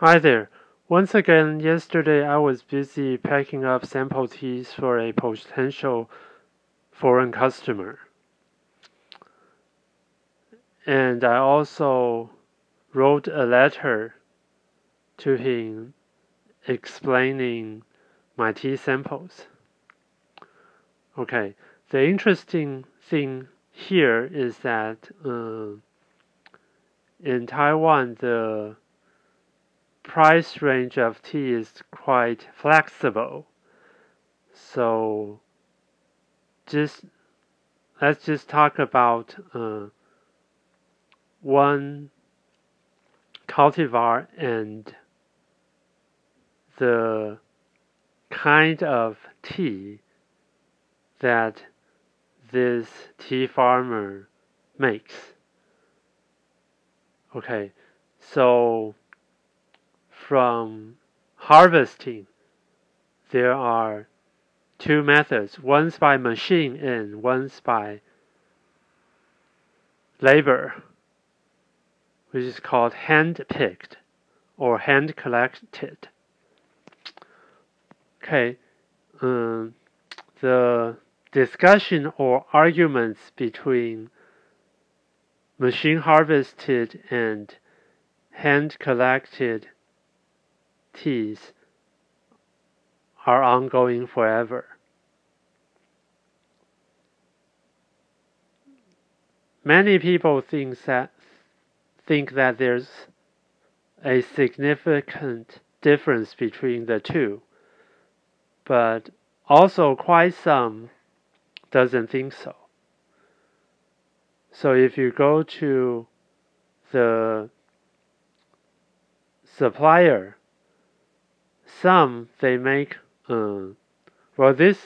Hi there. Once again, yesterday I was busy packing up sample teas for a potential foreign customer. And I also wrote a letter to him explaining my tea samples. Okay, the interesting thing here is that uh, in Taiwan, the price range of tea is quite flexible. So just let's just talk about uh, one cultivar and the kind of tea that this tea farmer makes. Okay, so from harvesting, there are two methods. One's by machine and one's by labor, which is called hand picked or hand collected. Okay, um, the discussion or arguments between machine harvested and hand collected teas are ongoing forever. Many people think that think that there's a significant difference between the two, but also quite some doesn't think so. So if you go to the supplier some they make uh, well this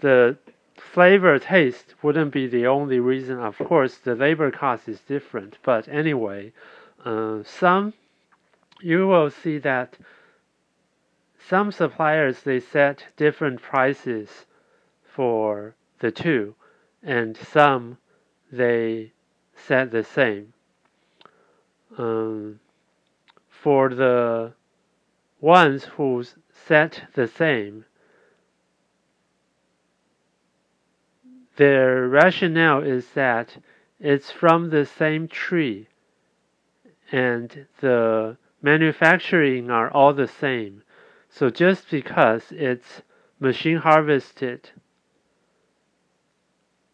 the flavor taste wouldn't be the only reason. Of course the labor cost is different but anyway uh, some you will see that some suppliers they set different prices for the two and some they set the same. Um, for the ones who set the same. Their rationale is that it's from the same tree and the manufacturing are all the same. So just because it's machine harvested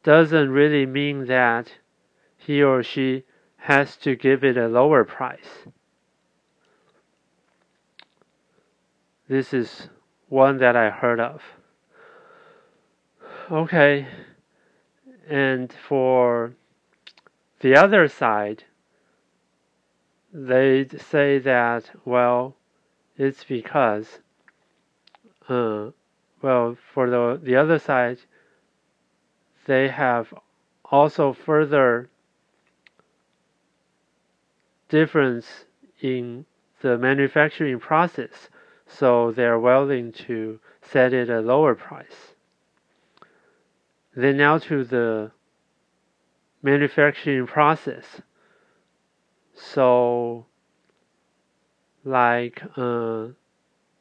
doesn't really mean that he or she has to give it a lower price. This is one that I heard of. Okay. And for the other side, they'd say that, well, it's because, uh, well, for the, the other side, they have also further difference in the manufacturing process so they're willing to set it a lower price. Then now to the manufacturing process. So like uh,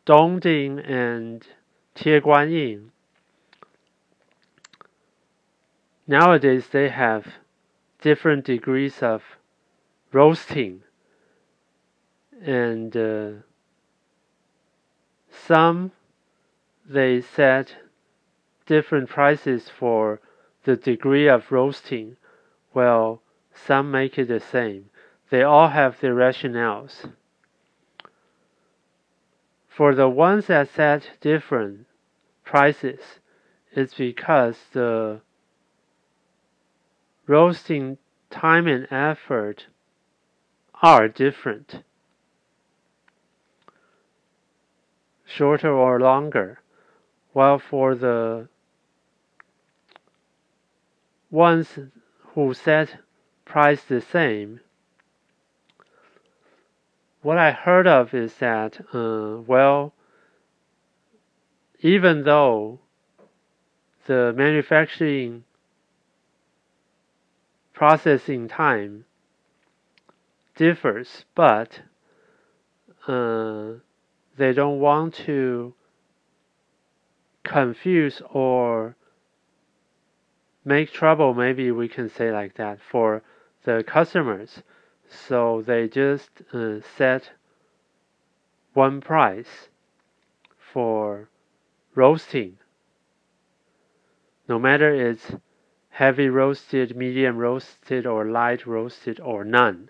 Dongding and Tieguanyin, nowadays they have different degrees of roasting and uh, some they set different prices for the degree of roasting, while some make it the same. They all have their rationales. For the ones that set different prices, it's because the roasting time and effort are different. Shorter or longer, while for the ones who set price the same, what I heard of is that, uh, well, even though the manufacturing processing time differs, but uh, they don't want to confuse or make trouble, maybe we can say like that, for the customers. So they just uh, set one price for roasting. No matter it's heavy roasted, medium roasted, or light roasted, or none.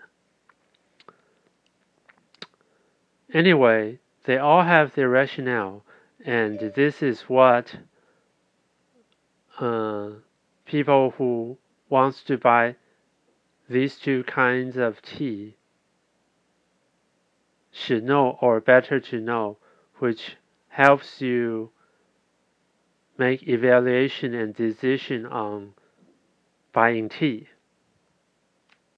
Anyway, they all have their rationale, and this is what uh, people who wants to buy these two kinds of tea should know or better to know, which helps you make evaluation and decision on buying tea.